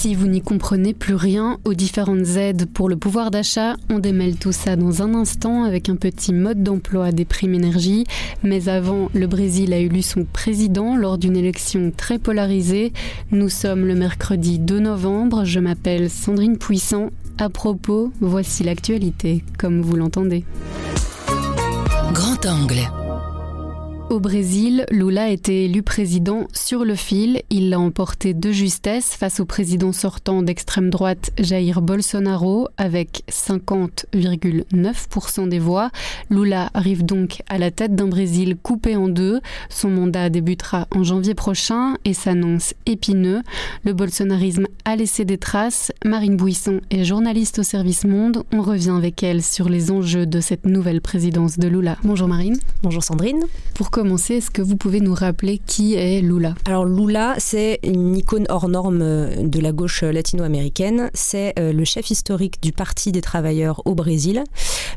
Si vous n'y comprenez plus rien aux différentes aides pour le pouvoir d'achat, on démêle tout ça dans un instant avec un petit mode d'emploi des primes énergie. Mais avant, le Brésil a élu son président lors d'une élection très polarisée. Nous sommes le mercredi 2 novembre. Je m'appelle Sandrine Puissant. À propos, voici l'actualité, comme vous l'entendez. Grand angle. Au Brésil, Lula a été élu président sur le fil. Il l'a emporté de justesse face au président sortant d'extrême droite Jair Bolsonaro avec 50,9% des voix. Lula arrive donc à la tête d'un Brésil coupé en deux. Son mandat débutera en janvier prochain et s'annonce épineux. Le bolsonarisme a laissé des traces. Marine Bouisson est journaliste au service Monde. On revient avec elle sur les enjeux de cette nouvelle présidence de Lula. Bonjour Marine. Bonjour Sandrine. Pourquoi est-ce que vous pouvez nous rappeler qui est Lula Alors Lula, c'est une icône hors norme euh, de la gauche latino-américaine. C'est euh, le chef historique du Parti des travailleurs au Brésil.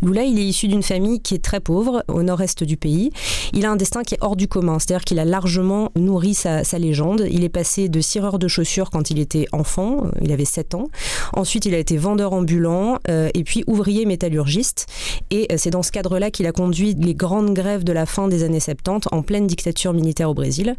Lula, il est issu d'une famille qui est très pauvre au nord-est du pays. Il a un destin qui est hors du commun, c'est-à-dire qu'il a largement nourri sa, légende. Il est passé de cireur de chaussures quand il était enfant, il avait 7 ans. Ensuite, il a été vendeur ambulant euh, et puis ouvrier métallurgiste. Et c'est dans ce cadre-là qu'il a conduit les grandes grèves de la fin des années 70 en pleine dictature militaire au Brésil.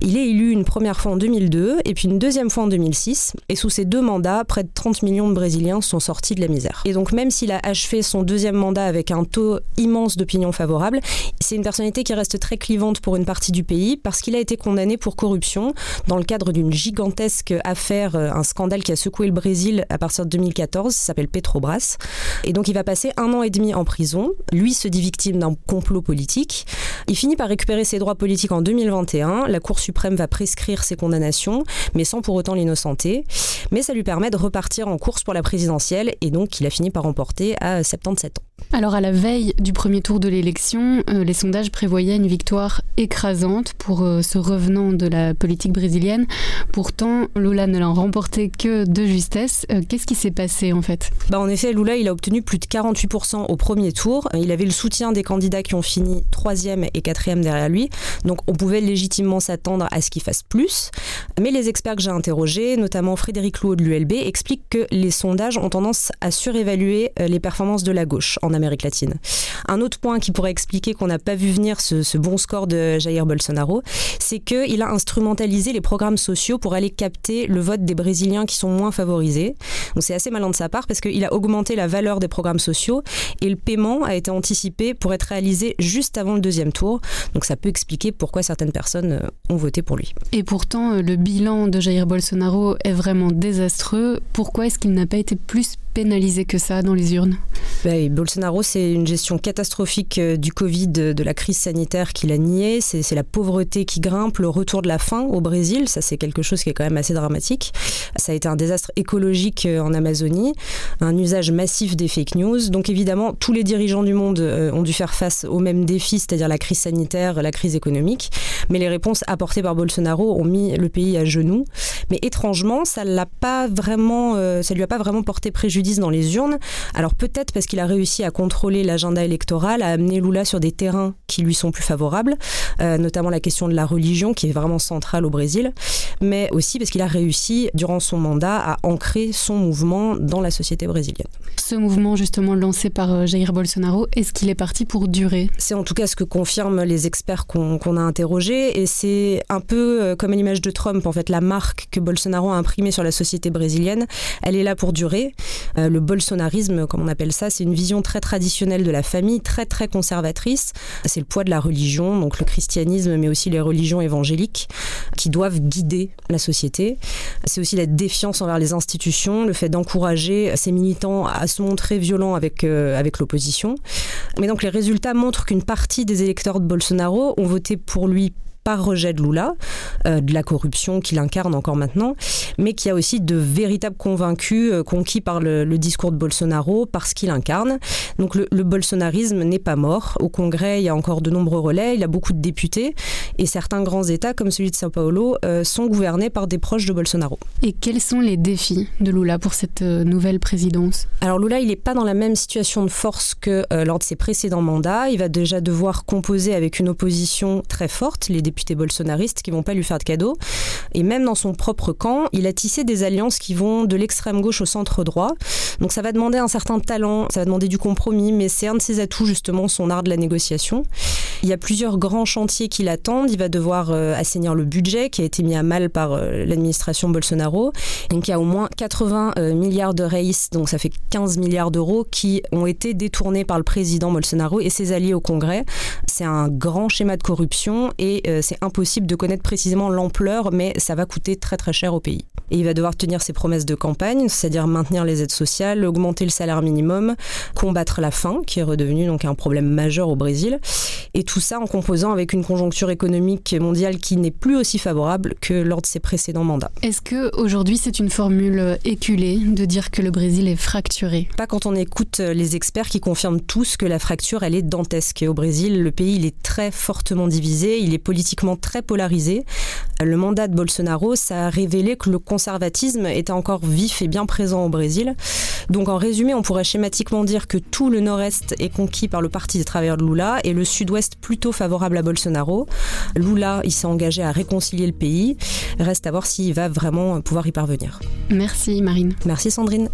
Il est élu une première fois en 2002 et puis une deuxième fois en 2006. Et sous ces deux mandats, près de 30 millions de Brésiliens sont sortis de la misère. Et donc même s'il a achevé son deuxième mandat avec un taux immense d'opinion favorable, c'est une personnalité qui reste très clivante pour une partie du pays parce qu'il a été condamné pour corruption dans le cadre d'une gigantesque affaire, euh, un scandale qui a secoué le Brésil à partir de 2014, ça s'appelle Petrobras. Et donc il va passer un an et demi en prison. Lui se dit victime d'un complot politique. Il finit par récupérer ses droits politiques en 2021. La Cour suprême va prescrire ses condamnations, mais sans pour autant l'innocenter. Mais ça lui permet de repartir en course pour la présidentielle et donc il a fini par remporter à 77 ans. Alors à la veille du premier tour de l'élection, euh, les sondages prévoyaient une victoire écrasante pour euh, ce revenant de la politique brésilienne. Pourtant, Lula ne l'a remporté que de justesse. Euh, Qu'est-ce qui s'est passé en fait? Bah, En effet, Lula a obtenu plus de 48% au premier tour. Il avait le soutien des candidats qui ont fini troisième et quatrième derrière lui. Donc on pouvait légitimement s'attendre à ce qu'il fasse plus. Mais les experts que j'ai interrogés, notamment Frédéric Louot de l'ULB, expliquent que les sondages ont tendance à surévaluer les performances de la gauche en Amérique latine. Un autre point qui pourrait expliquer qu'on n'a pas vu venir ce, bon score de Jair Bolsonaro, c'est qu'il a instrumentalisé les programmes sociaux pour aller capter le vote des Brésiliens qui sont moins favorisés. C'est assez malin de sa part parce qu'il a augmenté la valeur des programmes sociaux et le paiement a été anticipé pour être réalisé juste avant le deuxième tour. Donc ça peut expliquer pourquoi certaines personnes ont voté pour lui. Et pourtant, le bilan de Jair Bolsonaro est vraiment désastreux. Pourquoi est-ce qu'il n'a pas été plus pénalisé que ça dans les urnes? Bolsonaro, c'est une gestion catastrophique du Covid, de la crise sanitaire qu'il a nié. C'est la pauvreté qui grimpe, le retour de la faim au Brésil. Ça, c'est quelque chose qui est quand même assez dramatique. Ça a été un désastre écologique en Amazonie, un usage massif des fake news. Donc évidemment, tous les dirigeants du monde ont dû faire face aux mêmes défis, c'est-à-dire la crise sanitaire, la crise économique. Mais les réponses apportées par Bolsonaro ont mis le pays à genoux. Mais étrangement, ça l'a euh, lui a pas vraiment porté préjudice dans les urnes. Alors peut-être parce qu'il a réussi à contrôler l'agenda électoral, à amener Lula sur des terrains qui lui sont plus favorables, euh, notamment la question de la religion qui est vraiment centrale au Brésil, mais aussi parce qu'il a réussi durant son mandat à ancrer son mouvement dans la société brésilienne. Ce mouvement justement lancé par Jair Bolsonaro, est-ce qu'il est parti pour durer? C'est en tout cas ce que confirment les experts qu'on qu a interrogés et c'est un peu comme à l'image de Trump en fait la marque que Bolsonaro a imprimée sur la société brésilienne, elle est là pour durer. Euh, le bolsonarisme, comme on appelle ça, c'est une vision très traditionnelle de la famille, très très conservatrice. C'est le poids de la religion, donc le christianisme, mais aussi les religions évangéliques, qui doivent guider la société. C'est aussi la défiance envers les institutions, le fait d'encourager ces militants à se montrer violents avec, euh, avec l'opposition. Mais donc les résultats montrent qu'une partie des électeurs de Bolsonaro ont voté pour lui par rejet de Lula, euh, de la corruption qu'il incarne encore maintenant, mais qui a aussi de véritables convaincus euh, conquis par le, discours de Bolsonaro, parce qu'il incarne. Donc le, bolsonarisme n'est pas mort. Au Congrès, il y a encore de nombreux relais, il y a beaucoup de députés, et certains grands États, comme celui de Sao Paulo, euh, sont gouvernés par des proches de Bolsonaro. Et quels sont les défis de Lula pour cette nouvelle présidence? Alors Lula, il n'est pas dans la même situation de force que lors de ses précédents mandats. Il va déjà devoir composer avec une opposition très forte, les députés bolsonaristes qui vont pas lui faire de cadeaux. Et même dans son propre camp, il a tissé des alliances qui vont de l'extrême gauche au centre droit. Donc ça va demander un certain talent, ça va demander du compromis, mais c'est un de ses atouts justement, son art de la négociation. Il y a plusieurs grands chantiers qui l'attendent. Il va devoir euh, assainir le budget qui a été mis à mal par euh, l'administration Bolsonaro. Donc il y a au moins 80 euh, milliards de reis, donc ça fait 15 milliards d'euros qui ont été détournés par le président Bolsonaro et ses alliés au Congrès. C'est un grand schéma de corruption et c'est impossible de connaître précisément l'ampleur, mais ça va coûter très très cher au pays. Et il va devoir tenir ses promesses de campagne, c'est-à-dire maintenir les aides sociales, augmenter le salaire minimum, combattre la faim, qui est redevenue donc un problème majeur au Brésil, et tout ça en composant avec une conjoncture économique mondiale qui n'est plus aussi favorable que lors de ses précédents mandats. Est-ce que aujourd'hui c'est une formule éculée de dire que le Brésil est fracturé? Pas quand on écoute les experts qui confirment tous que la fracture elle est dantesque. Et au Brésil, le pays il est très fortement divisé, il est politiquement très polarisé. Le mandat de Bolsonaro, ça a révélé que le conservatisme était encore vif et bien présent au Brésil. Donc en résumé, on pourrait schématiquement dire que tout le nord-est est conquis par le Parti des travailleurs de Lula et le sud-ouest plutôt favorable à Bolsonaro. Lula, il s'est engagé à réconcilier le pays. Reste à voir s'il va vraiment pouvoir y parvenir. Merci Marine. Merci Sandrine.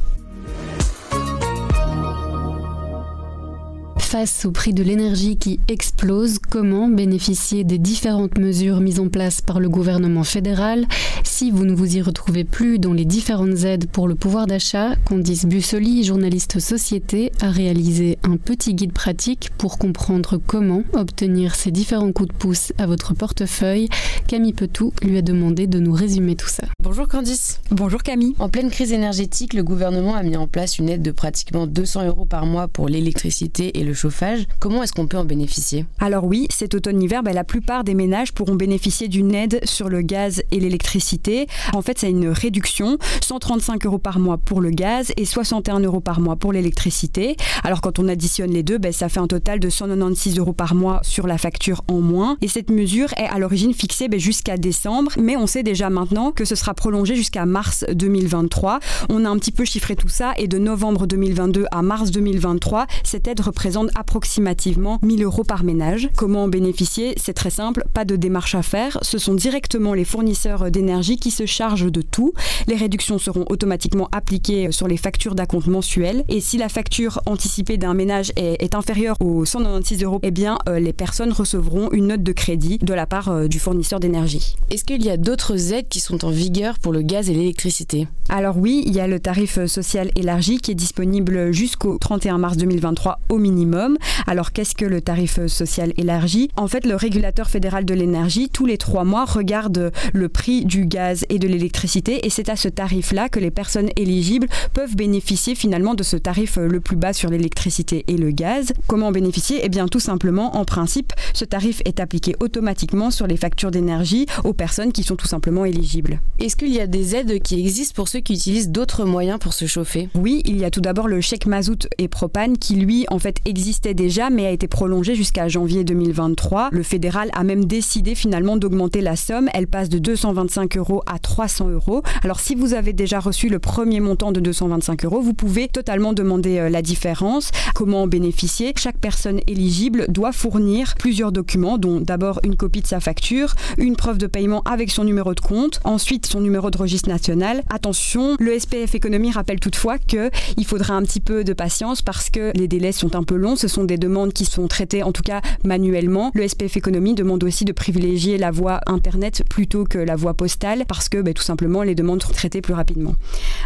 Face au prix de l'énergie qui explose, comment bénéficier des différentes mesures mises en place par le gouvernement fédéral Si vous ne vous y retrouvez plus dans les différentes aides pour le pouvoir d'achat, Candice Bussoli, journaliste société, a réalisé un petit guide pratique pour comprendre comment obtenir ces différents coups de pouce à votre portefeuille. Camille Petou lui a demandé de nous résumer tout ça. Bonjour Candice. Bonjour Camille. En pleine crise énergétique, le gouvernement a mis en place une aide de pratiquement 200 euros par mois pour l'électricité et le chauffage. Comment est-ce qu'on peut en bénéficier? Alors oui, cet automne-hiver, bah, la plupart des ménages pourront bénéficier d'une aide sur le gaz et l'électricité. En fait, c'est une réduction, 135 euros par mois pour le gaz et 61 euros par mois pour l'électricité. Alors quand on additionne les deux, bah, ça fait un total de 196 euros par mois sur la facture en moins. Et cette mesure est à l'origine fixée bah, jusqu'à décembre, mais on sait déjà maintenant que ce sera prolongé jusqu'à mars 2023. On a un petit peu chiffré tout ça et de novembre 2022 à mars 2023, cette aide représente approximativement 1000 euros par ménage. Comment en bénéficier? C'est très simple, pas de démarche à faire. Ce sont directement les fournisseurs d'énergie qui se chargent de tout. Les réductions seront automatiquement appliquées sur les factures d'acompte mensuel. Et si la facture anticipée d'un ménage est, inférieure aux 196 euros, eh bien, euh, les personnes recevront une note de crédit de la part euh, du fournisseur d'énergie. Est-ce qu'il y a d'autres aides qui sont en vigueur pour le gaz et l'électricité? Alors oui, il y a le tarif social élargi qui est disponible jusqu'au 31 mars 2023 au minimum. Alors qu'est-ce que le tarif social élargi? En fait, le régulateur fédéral de l'énergie, tous les trois mois, regarde le prix du gaz et de l'électricité. Et c'est à ce tarif-là que les personnes éligibles peuvent bénéficier finalement de ce tarif le plus bas sur l'électricité et le gaz. Comment en bénéficier? Eh bien tout simplement, en principe, ce tarif est appliqué automatiquement sur les factures d'énergie aux personnes qui sont tout simplement éligibles. Est-ce qu'il y a des aides qui existent pour ceux qui utilisent d'autres moyens pour se chauffer? Oui, il y a tout d'abord le chèque mazout et propane qui lui en fait existe déjà mais a été prolongée jusqu'à janvier 2023. Le fédéral a même décidé finalement d'augmenter la somme. Elle passe de 225 euros à 300 euros. Alors si vous avez déjà reçu le premier montant de 225 euros, vous pouvez totalement demander euh, la différence. Comment en bénéficier? Chaque personne éligible doit fournir plusieurs documents, dont d'abord une copie de sa facture, une preuve de paiement avec son numéro de compte, ensuite son numéro de registre national. Attention, le SPF Économie rappelle toutefois qu'il faudra un petit peu de patience parce que les délais sont un peu longs. Ce sont des demandes qui sont traitées en tout cas manuellement. Le SPF Économie demande aussi de privilégier la voie Internet plutôt que la voie postale parce que ben, tout simplement les demandes sont traitées plus rapidement.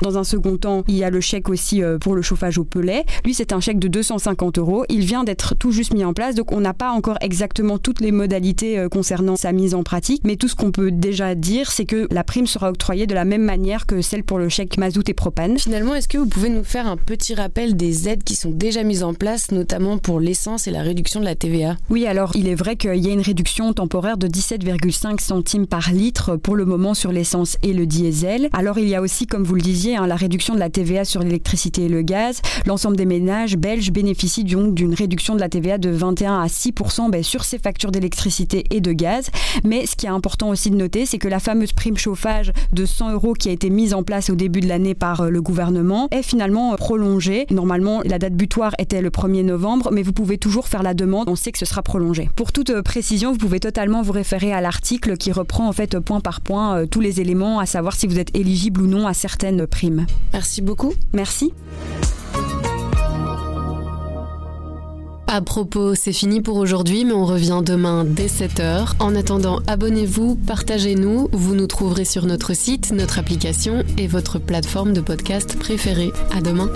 Dans un second temps, il y a le chèque aussi euh, pour le chauffage au pelet. Lui, c'est un chèque de 250 euros. Il vient d'être tout juste mis en place, donc on n'a pas encore exactement toutes les modalités euh, concernant sa mise en pratique. Mais tout ce qu'on peut déjà dire, c'est que la prime sera octroyée de la même manière que celle pour le chèque mazout et propane. Finalement, est-ce que vous pouvez nous faire un petit rappel des aides qui sont déjà mises en place, notamment pour l'essence et la réduction de la TVA. Oui, alors il est vrai qu'il y a une réduction temporaire de 17,5 centimes par litre pour le moment sur l'essence et le diesel. Alors il y a aussi, comme vous le disiez, hein, la réduction de la TVA sur l'électricité et le gaz. L'ensemble des ménages belges bénéficient donc d'une réduction de la TVA de 21 à 6 ben, sur ces factures d'électricité et de gaz. Mais ce qui est important aussi de noter, c'est que la fameuse prime chauffage de 100 euros qui a été mise en place au début de l'année par euh, le gouvernement est finalement prolongée. Normalement, la date butoir était le 1er novembre, mais vous pouvez toujours faire la demande. On sait que ce sera prolongé. Pour toute euh, précision, vous pouvez totalement vous référer à l'article qui reprend en fait point par point euh, tous les éléments à savoir si vous êtes éligible ou non à certaines primes. Merci beaucoup. Merci. À propos, c'est fini pour aujourd'hui, mais on revient demain dès 7h. En attendant, abonnez-vous, partagez-nous. Vous nous trouverez sur notre site, notre application et votre plateforme de podcast préférée. À demain.